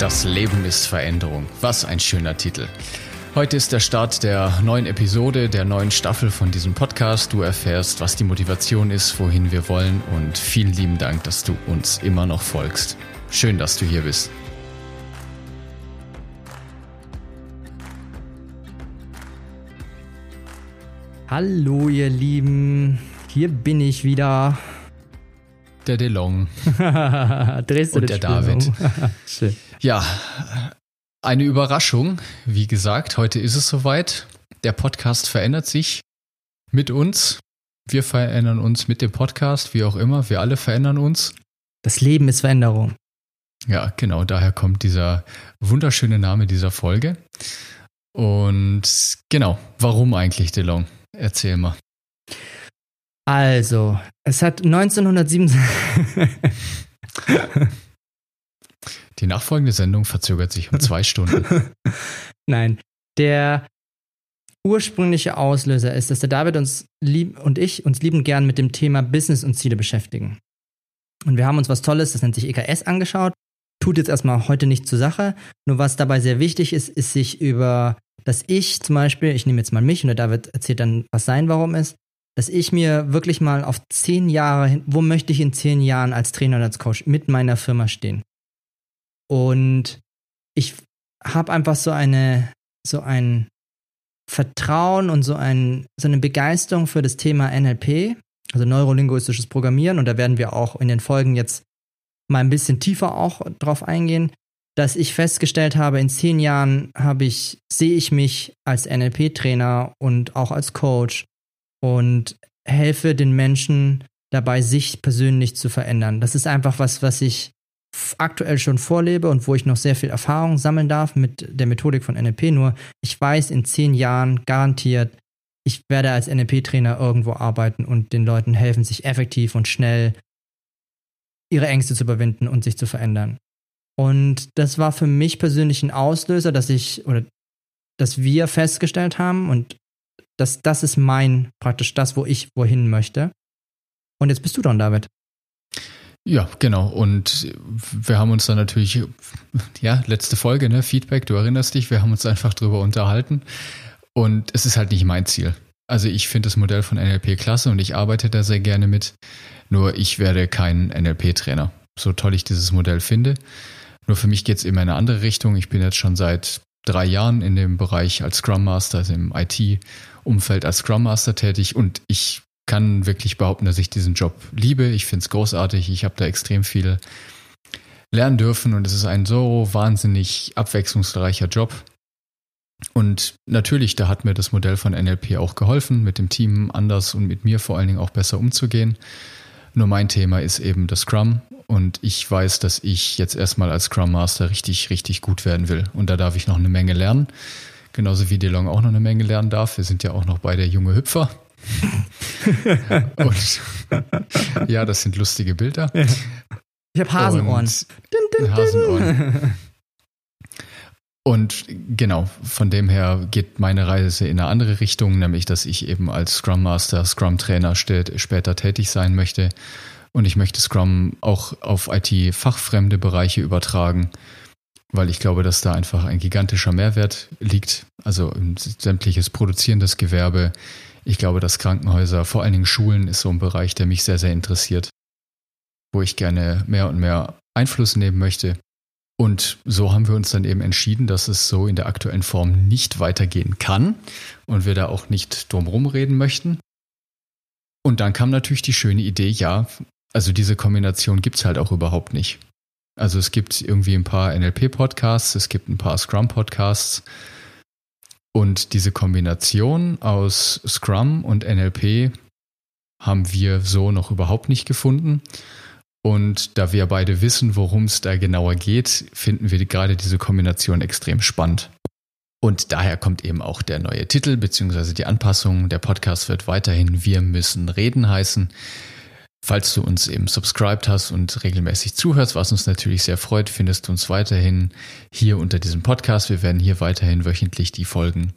Das Leben ist Veränderung. Was ein schöner Titel. Heute ist der Start der neuen Episode, der neuen Staffel von diesem Podcast. Du erfährst, was die Motivation ist, wohin wir wollen und vielen lieben Dank, dass du uns immer noch folgst. Schön, dass du hier bist. Hallo ihr Lieben, hier bin ich wieder der DeLong. Drehst du und der David. Um? ja, eine Überraschung. Wie gesagt, heute ist es soweit. Der Podcast verändert sich mit uns. Wir verändern uns mit dem Podcast, wie auch immer. Wir alle verändern uns. Das Leben ist Veränderung. Ja, genau. Daher kommt dieser wunderschöne Name dieser Folge. Und genau, warum eigentlich DeLong? Erzähl mal. Also, es hat 1907. Die nachfolgende Sendung verzögert sich um zwei Stunden. Nein, der ursprüngliche Auslöser ist, dass der David uns lieb und ich uns lieben gern mit dem Thema Business und Ziele beschäftigen. Und wir haben uns was Tolles, das nennt sich EKS, angeschaut. Tut jetzt erstmal heute nicht zur Sache. Nur was dabei sehr wichtig ist, ist sich über, dass ich zum Beispiel, ich nehme jetzt mal mich und der David erzählt dann, was sein Warum ist, dass ich mir wirklich mal auf zehn Jahre hin, wo möchte ich in zehn Jahren als Trainer und als Coach mit meiner Firma stehen? Und ich habe einfach so eine, so ein Vertrauen und so, ein, so eine Begeisterung für das Thema NLP, also neurolinguistisches Programmieren. Und da werden wir auch in den Folgen jetzt mal ein bisschen tiefer auch drauf eingehen, dass ich festgestellt habe, in zehn Jahren habe ich, sehe ich mich als NLP-Trainer und auch als Coach und helfe den Menschen dabei, sich persönlich zu verändern. Das ist einfach was, was ich aktuell schon vorlebe und wo ich noch sehr viel Erfahrung sammeln darf mit der Methodik von NLP. Nur ich weiß in zehn Jahren garantiert, ich werde als NLP-Trainer irgendwo arbeiten und den Leuten helfen, sich effektiv und schnell ihre Ängste zu überwinden und sich zu verändern. Und das war für mich persönlich ein Auslöser, dass ich oder dass wir festgestellt haben und das, das ist mein, praktisch das, wo ich wohin möchte. Und jetzt bist du dran, David. Ja, genau. Und wir haben uns dann natürlich, ja, letzte Folge, ne, Feedback, du erinnerst dich, wir haben uns einfach drüber unterhalten. Und es ist halt nicht mein Ziel. Also ich finde das Modell von NLP klasse und ich arbeite da sehr gerne mit. Nur ich werde kein NLP-Trainer. So toll ich dieses Modell finde. Nur für mich geht es immer in eine andere Richtung. Ich bin jetzt schon seit drei Jahren in dem Bereich als Scrum Master, also im IT-Umfeld als Scrum Master tätig und ich kann wirklich behaupten, dass ich diesen Job liebe. Ich finde es großartig. Ich habe da extrem viel lernen dürfen und es ist ein so wahnsinnig abwechslungsreicher Job. Und natürlich, da hat mir das Modell von NLP auch geholfen, mit dem Team anders und mit mir vor allen Dingen auch besser umzugehen. Nur mein Thema ist eben das Scrum und ich weiß, dass ich jetzt erstmal als Scrum Master richtig, richtig gut werden will. Und da darf ich noch eine Menge lernen. Genauso wie DeLong auch noch eine Menge lernen darf. Wir sind ja auch noch beide junge Hüpfer. und ja, das sind lustige Bilder. Ich habe Hasenohren. Und, Hasenohren. Und genau, von dem her geht meine Reise in eine andere Richtung, nämlich dass ich eben als Scrum Master, Scrum Trainer später tätig sein möchte. Und ich möchte Scrum auch auf IT-fachfremde Bereiche übertragen, weil ich glaube, dass da einfach ein gigantischer Mehrwert liegt. Also sämtliches produzierendes Gewerbe. Ich glaube, dass Krankenhäuser, vor allen Dingen Schulen, ist so ein Bereich, der mich sehr, sehr interessiert, wo ich gerne mehr und mehr Einfluss nehmen möchte. Und so haben wir uns dann eben entschieden, dass es so in der aktuellen Form nicht weitergehen kann und wir da auch nicht drumherum reden möchten. Und dann kam natürlich die schöne Idee, ja, also diese Kombination gibt es halt auch überhaupt nicht. Also es gibt irgendwie ein paar NLP-Podcasts, es gibt ein paar Scrum-Podcasts und diese Kombination aus Scrum und NLP haben wir so noch überhaupt nicht gefunden. Und da wir beide wissen, worum es da genauer geht, finden wir gerade diese Kombination extrem spannend. Und daher kommt eben auch der neue Titel beziehungsweise die Anpassung. Der Podcast wird weiterhin Wir müssen reden heißen. Falls du uns eben subscribed hast und regelmäßig zuhörst, was uns natürlich sehr freut, findest du uns weiterhin hier unter diesem Podcast. Wir werden hier weiterhin wöchentlich die Folgen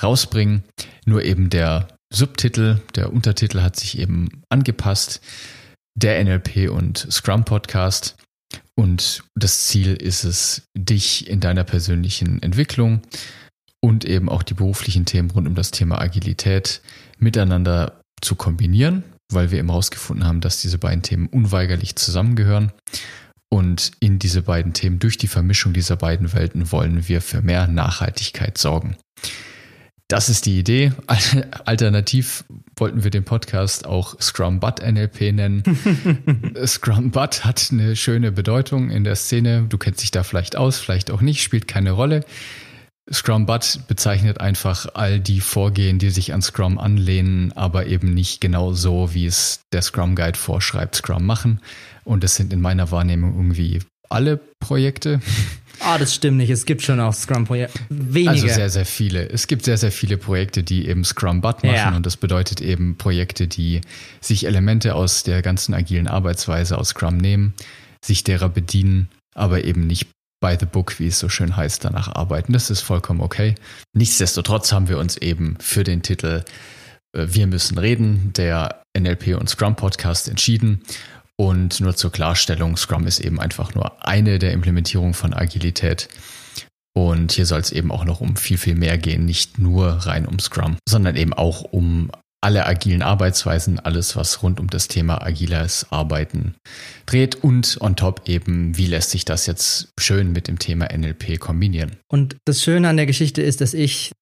rausbringen. Nur eben der Subtitel, der Untertitel hat sich eben angepasst. Der NLP und Scrum Podcast. Und das Ziel ist es, dich in deiner persönlichen Entwicklung und eben auch die beruflichen Themen rund um das Thema Agilität miteinander zu kombinieren weil wir eben herausgefunden haben, dass diese beiden Themen unweigerlich zusammengehören. Und in diese beiden Themen, durch die Vermischung dieser beiden Welten, wollen wir für mehr Nachhaltigkeit sorgen. Das ist die Idee. Alternativ wollten wir den Podcast auch Scrum Butt NLP nennen. Scrum Butt hat eine schöne Bedeutung in der Szene. Du kennst dich da vielleicht aus, vielleicht auch nicht, spielt keine Rolle. Scrum Butt bezeichnet einfach all die Vorgehen, die sich an Scrum anlehnen, aber eben nicht genau so, wie es der Scrum Guide vorschreibt, Scrum machen. Und das sind in meiner Wahrnehmung irgendwie alle Projekte. Ah, das stimmt nicht. Es gibt schon auch Scrum-Projekte. Wenige. Also sehr, sehr viele. Es gibt sehr, sehr viele Projekte, die eben Scrum Butt machen. Ja. Und das bedeutet eben Projekte, die sich Elemente aus der ganzen agilen Arbeitsweise aus Scrum nehmen, sich derer bedienen, aber eben nicht by the book, wie es so schön heißt, danach arbeiten. Das ist vollkommen okay. Nichtsdestotrotz haben wir uns eben für den Titel äh, Wir müssen reden, der NLP und Scrum Podcast entschieden. Und nur zur Klarstellung, Scrum ist eben einfach nur eine der Implementierungen von Agilität. Und hier soll es eben auch noch um viel, viel mehr gehen, nicht nur rein um Scrum, sondern eben auch um alle agilen Arbeitsweisen, alles, was rund um das Thema agiles Arbeiten dreht und on top eben, wie lässt sich das jetzt schön mit dem Thema NLP kombinieren. Und das Schöne an der Geschichte ist, dass ich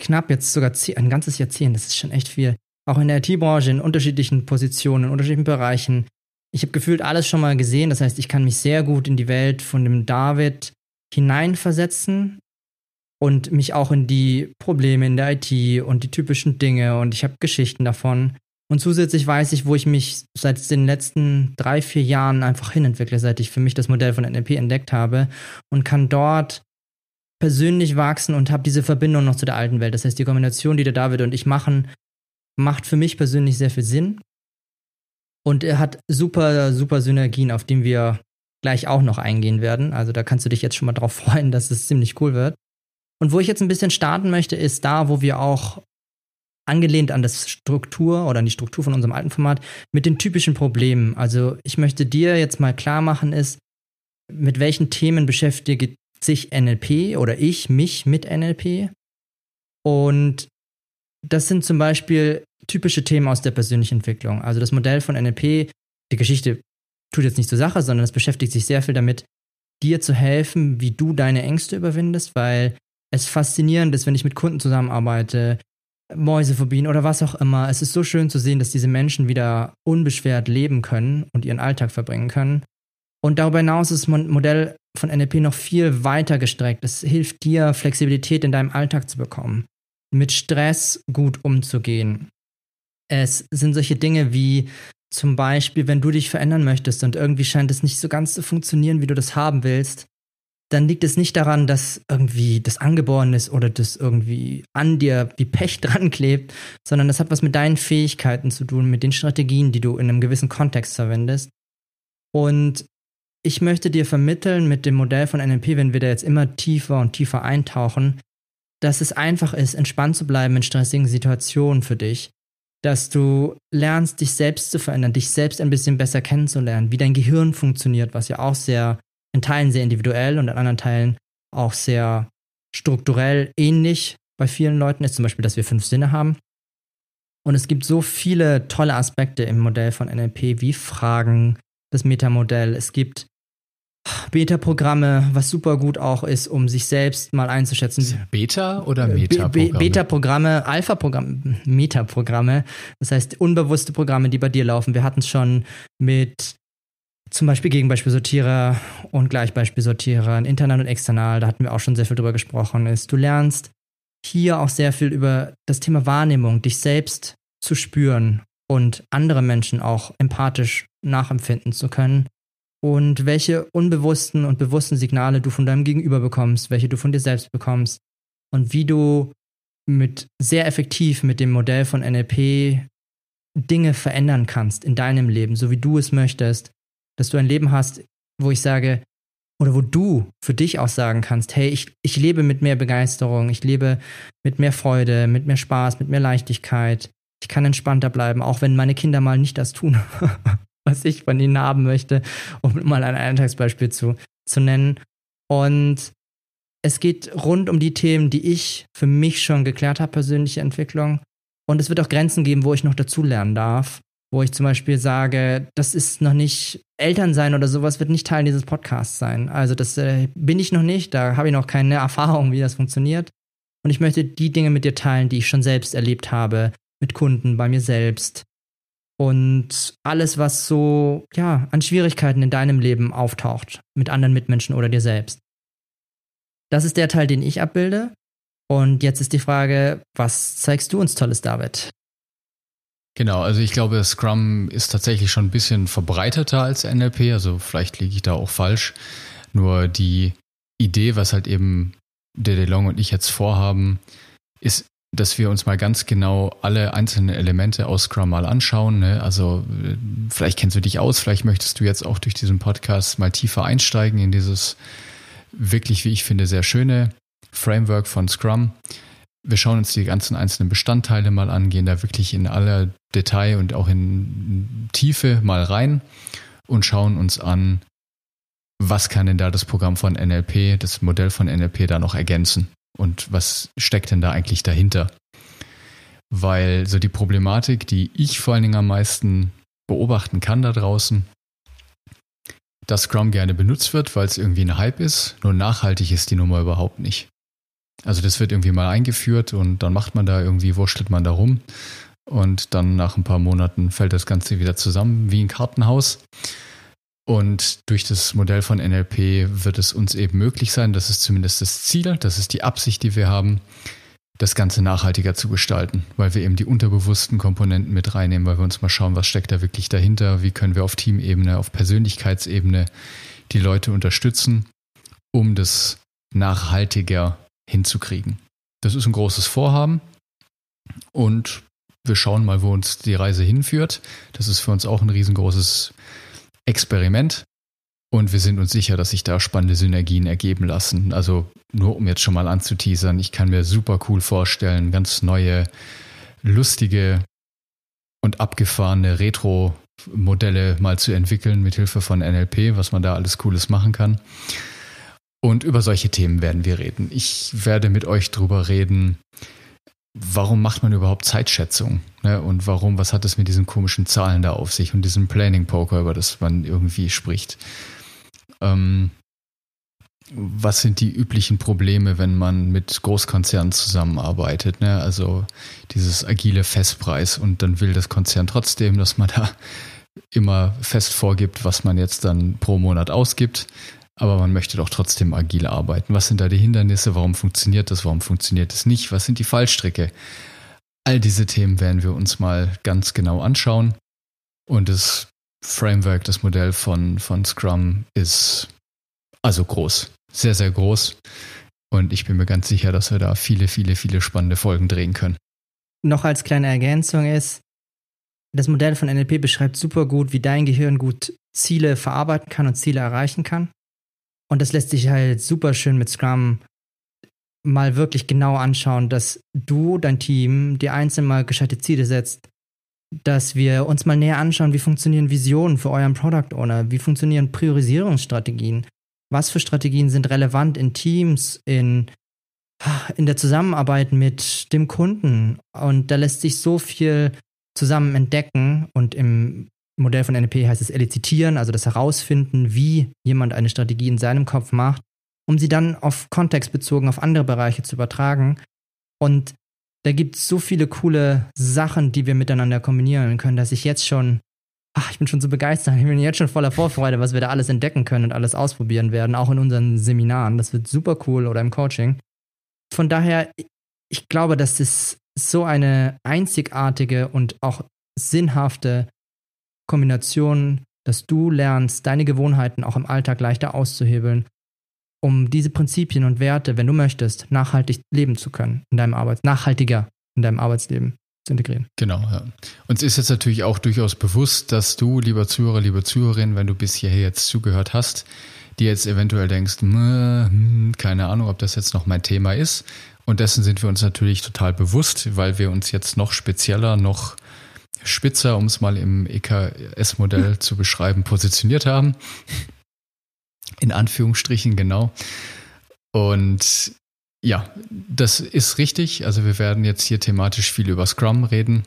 knapp jetzt sogar ein ganzes Jahrzehnt, das ist schon echt viel, auch in der IT-Branche in unterschiedlichen Positionen, in unterschiedlichen Bereichen. Ich habe gefühlt alles schon mal gesehen, das heißt, ich kann mich sehr gut in die Welt von dem David hineinversetzen und mich auch in die Probleme in der IT und die typischen Dinge und ich habe Geschichten davon. Und zusätzlich weiß ich, wo ich mich seit den letzten drei, vier Jahren einfach hinentwickle, seit ich für mich das Modell von NLP entdeckt habe und kann dort persönlich wachsen und habe diese Verbindung noch zu der alten Welt. Das heißt, die Kombination, die der David und ich machen, macht für mich persönlich sehr viel Sinn. Und er hat super, super Synergien, auf die wir gleich auch noch eingehen werden. Also da kannst du dich jetzt schon mal drauf freuen, dass es ziemlich cool wird. Und wo ich jetzt ein bisschen starten möchte, ist da, wo wir auch angelehnt an das Struktur oder an die Struktur von unserem alten Format mit den typischen Problemen. Also ich möchte dir jetzt mal klar machen, ist, mit welchen Themen beschäftigt sich NLP oder ich mich mit NLP? Und das sind zum Beispiel typische Themen aus der persönlichen Entwicklung. Also das Modell von NLP, die Geschichte tut jetzt nicht zur Sache, sondern es beschäftigt sich sehr viel damit, dir zu helfen, wie du deine Ängste überwindest, weil es faszinierend ist, wenn ich mit Kunden zusammenarbeite, Mäusephobien oder was auch immer. Es ist so schön zu sehen, dass diese Menschen wieder unbeschwert leben können und ihren Alltag verbringen können. Und darüber hinaus ist das Modell von NLP noch viel weiter gestreckt. Es hilft dir, Flexibilität in deinem Alltag zu bekommen, mit Stress gut umzugehen. Es sind solche Dinge wie zum Beispiel, wenn du dich verändern möchtest und irgendwie scheint es nicht so ganz zu funktionieren, wie du das haben willst, dann liegt es nicht daran, dass irgendwie das angeboren ist oder das irgendwie an dir wie Pech dran klebt, sondern das hat was mit deinen Fähigkeiten zu tun, mit den Strategien, die du in einem gewissen Kontext verwendest. Und ich möchte dir vermitteln mit dem Modell von NLP, wenn wir da jetzt immer tiefer und tiefer eintauchen, dass es einfach ist, entspannt zu bleiben in stressigen Situationen für dich, dass du lernst, dich selbst zu verändern, dich selbst ein bisschen besser kennenzulernen, wie dein Gehirn funktioniert, was ja auch sehr in Teilen sehr individuell und in anderen Teilen auch sehr strukturell ähnlich bei vielen Leuten ist, zum Beispiel, dass wir fünf Sinne haben. Und es gibt so viele tolle Aspekte im Modell von NLP, wie Fragen, das Metamodell. Es gibt Beta-Programme, was super gut auch ist, um sich selbst mal einzuschätzen. Beta oder Meta-Programme? Beta-Programme, Alpha-Programme, Meta-Programme. Das heißt, unbewusste Programme, die bei dir laufen. Wir hatten es schon mit zum Beispiel Gegenbeispielsortierer und Gleichbeispielsortierer, internal und external, da hatten wir auch schon sehr viel drüber gesprochen, ist, du lernst hier auch sehr viel über das Thema Wahrnehmung, dich selbst zu spüren und andere Menschen auch empathisch nachempfinden zu können. Und welche unbewussten und bewussten Signale du von deinem Gegenüber bekommst, welche du von dir selbst bekommst, und wie du mit sehr effektiv mit dem Modell von NLP Dinge verändern kannst in deinem Leben, so wie du es möchtest, dass du ein Leben hast, wo ich sage, oder wo du für dich auch sagen kannst, hey, ich, ich lebe mit mehr Begeisterung, ich lebe mit mehr Freude, mit mehr Spaß, mit mehr Leichtigkeit. Ich kann entspannter bleiben, auch wenn meine Kinder mal nicht das tun, was ich von ihnen haben möchte, um mal ein Alltagsbeispiel zu, zu nennen. Und es geht rund um die Themen, die ich für mich schon geklärt habe, persönliche Entwicklung. Und es wird auch Grenzen geben, wo ich noch dazulernen darf. Wo ich zum Beispiel sage, das ist noch nicht Elternsein oder sowas, wird nicht Teil dieses Podcasts sein. Also das äh, bin ich noch nicht, da habe ich noch keine Erfahrung, wie das funktioniert. Und ich möchte die Dinge mit dir teilen, die ich schon selbst erlebt habe, mit Kunden, bei mir selbst. Und alles, was so, ja, an Schwierigkeiten in deinem Leben auftaucht, mit anderen Mitmenschen oder dir selbst. Das ist der Teil, den ich abbilde. Und jetzt ist die Frage, was zeigst du uns Tolles, David? Genau, also ich glaube, Scrum ist tatsächlich schon ein bisschen verbreiteter als NLP, also vielleicht liege ich da auch falsch. Nur die Idee, was halt eben Dede Long und ich jetzt vorhaben, ist, dass wir uns mal ganz genau alle einzelnen Elemente aus Scrum mal anschauen. Ne? Also vielleicht kennst du dich aus, vielleicht möchtest du jetzt auch durch diesen Podcast mal tiefer einsteigen in dieses wirklich, wie ich finde, sehr schöne Framework von Scrum. Wir schauen uns die ganzen einzelnen Bestandteile mal an, gehen da wirklich in aller Detail und auch in Tiefe mal rein und schauen uns an, was kann denn da das Programm von NLP, das Modell von NLP da noch ergänzen und was steckt denn da eigentlich dahinter? Weil so die Problematik, die ich vor allen Dingen am meisten beobachten kann da draußen, dass Scrum gerne benutzt wird, weil es irgendwie ein Hype ist. Nur nachhaltig ist die Nummer überhaupt nicht. Also das wird irgendwie mal eingeführt und dann macht man da irgendwie, wurschtelt man da rum. Und dann nach ein paar Monaten fällt das Ganze wieder zusammen wie ein Kartenhaus. Und durch das Modell von NLP wird es uns eben möglich sein, das ist zumindest das Ziel, das ist die Absicht, die wir haben, das Ganze nachhaltiger zu gestalten, weil wir eben die unterbewussten Komponenten mit reinnehmen, weil wir uns mal schauen, was steckt da wirklich dahinter, wie können wir auf Teamebene, auf Persönlichkeitsebene die Leute unterstützen, um das nachhaltiger hinzukriegen. Das ist ein großes Vorhaben und wir schauen mal, wo uns die Reise hinführt. Das ist für uns auch ein riesengroßes Experiment. Und wir sind uns sicher, dass sich da spannende Synergien ergeben lassen. Also nur um jetzt schon mal anzuteasern, ich kann mir super cool vorstellen, ganz neue, lustige und abgefahrene Retro-Modelle mal zu entwickeln mit Hilfe von NLP, was man da alles Cooles machen kann. Und über solche Themen werden wir reden. Ich werde mit euch drüber reden, warum macht man überhaupt Zeitschätzung? Ne? Und warum, was hat es mit diesen komischen Zahlen da auf sich und diesem Planning Poker, über das man irgendwie spricht? Ähm, was sind die üblichen Probleme, wenn man mit Großkonzernen zusammenarbeitet? Ne? Also dieses agile Festpreis und dann will das Konzern trotzdem, dass man da immer fest vorgibt, was man jetzt dann pro Monat ausgibt. Aber man möchte doch trotzdem agil arbeiten. Was sind da die Hindernisse? Warum funktioniert das? Warum funktioniert es nicht? Was sind die Fallstricke? All diese Themen werden wir uns mal ganz genau anschauen. Und das Framework, das Modell von, von Scrum ist also groß. Sehr, sehr groß. Und ich bin mir ganz sicher, dass wir da viele, viele, viele spannende Folgen drehen können. Noch als kleine Ergänzung ist, das Modell von NLP beschreibt super gut, wie dein Gehirn gut Ziele verarbeiten kann und Ziele erreichen kann. Und das lässt sich halt super schön mit Scrum mal wirklich genau anschauen, dass du, dein Team, dir einzeln mal gescheite Ziele setzt, dass wir uns mal näher anschauen, wie funktionieren Visionen für euren Product Owner, wie funktionieren Priorisierungsstrategien, was für Strategien sind relevant in Teams, in, in der Zusammenarbeit mit dem Kunden. Und da lässt sich so viel zusammen entdecken und im Modell von NLP heißt es elizitieren, also das Herausfinden, wie jemand eine Strategie in seinem Kopf macht, um sie dann auf Kontext bezogen auf andere Bereiche zu übertragen. Und da gibt es so viele coole Sachen, die wir miteinander kombinieren können, dass ich jetzt schon, ach, ich bin schon so begeistert, ich bin jetzt schon voller Vorfreude, was wir da alles entdecken können und alles ausprobieren werden, auch in unseren Seminaren. Das wird super cool oder im Coaching. Von daher, ich glaube, das ist so eine einzigartige und auch sinnhafte Kombination, dass du lernst, deine Gewohnheiten auch im Alltag leichter auszuhebeln um diese Prinzipien und Werte, wenn du möchtest, nachhaltig leben zu können in deinem Arbeits, nachhaltiger in deinem Arbeitsleben zu integrieren. Genau, ja. Uns ist jetzt natürlich auch durchaus bewusst, dass du, lieber Zuhörer, liebe Zuhörerin, wenn du bis hierher jetzt zugehört hast, dir jetzt eventuell denkst, hm, keine Ahnung, ob das jetzt noch mein Thema ist. Und dessen sind wir uns natürlich total bewusst, weil wir uns jetzt noch spezieller, noch spitzer, um es mal im EKS-Modell zu beschreiben, positioniert haben. In Anführungsstrichen, genau. Und ja, das ist richtig. Also wir werden jetzt hier thematisch viel über Scrum reden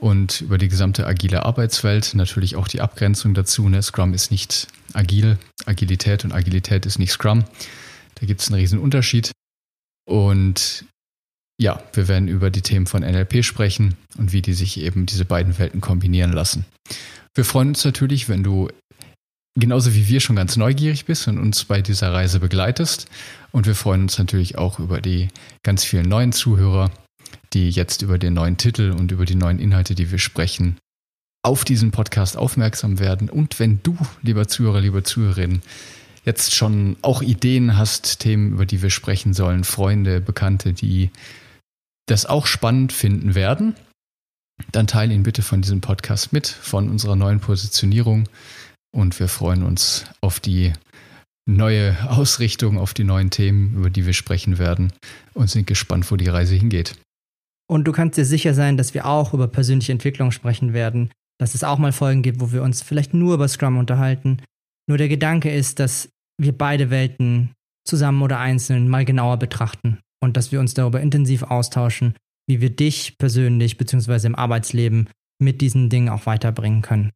und über die gesamte agile Arbeitswelt. Natürlich auch die Abgrenzung dazu. Ne? Scrum ist nicht agil, Agilität und Agilität ist nicht Scrum. Da gibt es einen riesen Unterschied. Und ja, wir werden über die Themen von NLP sprechen und wie die sich eben diese beiden Welten kombinieren lassen. Wir freuen uns natürlich, wenn du genauso wie wir schon ganz neugierig bist und uns bei dieser Reise begleitest. Und wir freuen uns natürlich auch über die ganz vielen neuen Zuhörer, die jetzt über den neuen Titel und über die neuen Inhalte, die wir sprechen, auf diesen Podcast aufmerksam werden. Und wenn du, lieber Zuhörer, liebe Zuhörerin, jetzt schon auch Ideen hast, Themen, über die wir sprechen sollen, Freunde, Bekannte, die das auch spannend finden werden, dann teile ihn bitte von diesem Podcast mit, von unserer neuen Positionierung. Und wir freuen uns auf die neue Ausrichtung, auf die neuen Themen, über die wir sprechen werden und sind gespannt, wo die Reise hingeht. Und du kannst dir sicher sein, dass wir auch über persönliche Entwicklung sprechen werden, dass es auch mal Folgen gibt, wo wir uns vielleicht nur über Scrum unterhalten. Nur der Gedanke ist, dass wir beide Welten zusammen oder einzeln mal genauer betrachten und dass wir uns darüber intensiv austauschen, wie wir dich persönlich bzw. im Arbeitsleben mit diesen Dingen auch weiterbringen können.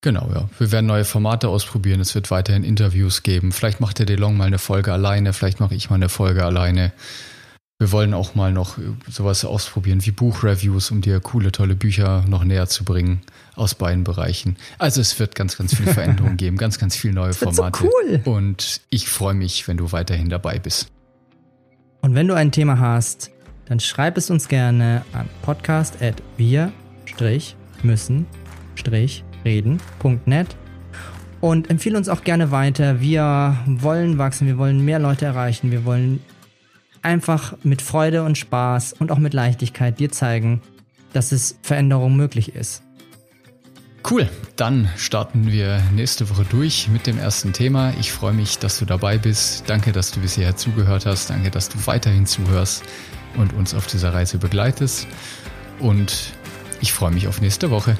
Genau, ja. Wir werden neue Formate ausprobieren. Es wird weiterhin Interviews geben. Vielleicht macht der DeLong mal eine Folge alleine, vielleicht mache ich mal eine Folge alleine. Wir wollen auch mal noch sowas ausprobieren wie Buchreviews, um dir coole, tolle Bücher noch näher zu bringen aus beiden Bereichen. Also es wird ganz, ganz viele Veränderungen geben, ganz, ganz viele neue Formate. So cool. Und ich freue mich, wenn du weiterhin dabei bist. Und wenn du ein Thema hast, dann schreib es uns gerne an podcast.wir-müssen-reden.net und empfehle uns auch gerne weiter. Wir wollen wachsen, wir wollen mehr Leute erreichen, wir wollen einfach mit Freude und Spaß und auch mit Leichtigkeit dir zeigen, dass es Veränderung möglich ist. Cool, dann starten wir nächste Woche durch mit dem ersten Thema. Ich freue mich, dass du dabei bist. Danke, dass du bisher zugehört hast. Danke, dass du weiterhin zuhörst und uns auf dieser Reise begleitest. Und ich freue mich auf nächste Woche.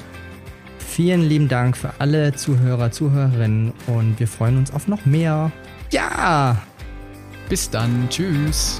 Vielen lieben Dank für alle Zuhörer, Zuhörerinnen und wir freuen uns auf noch mehr. Ja! Bis dann. Tschüss.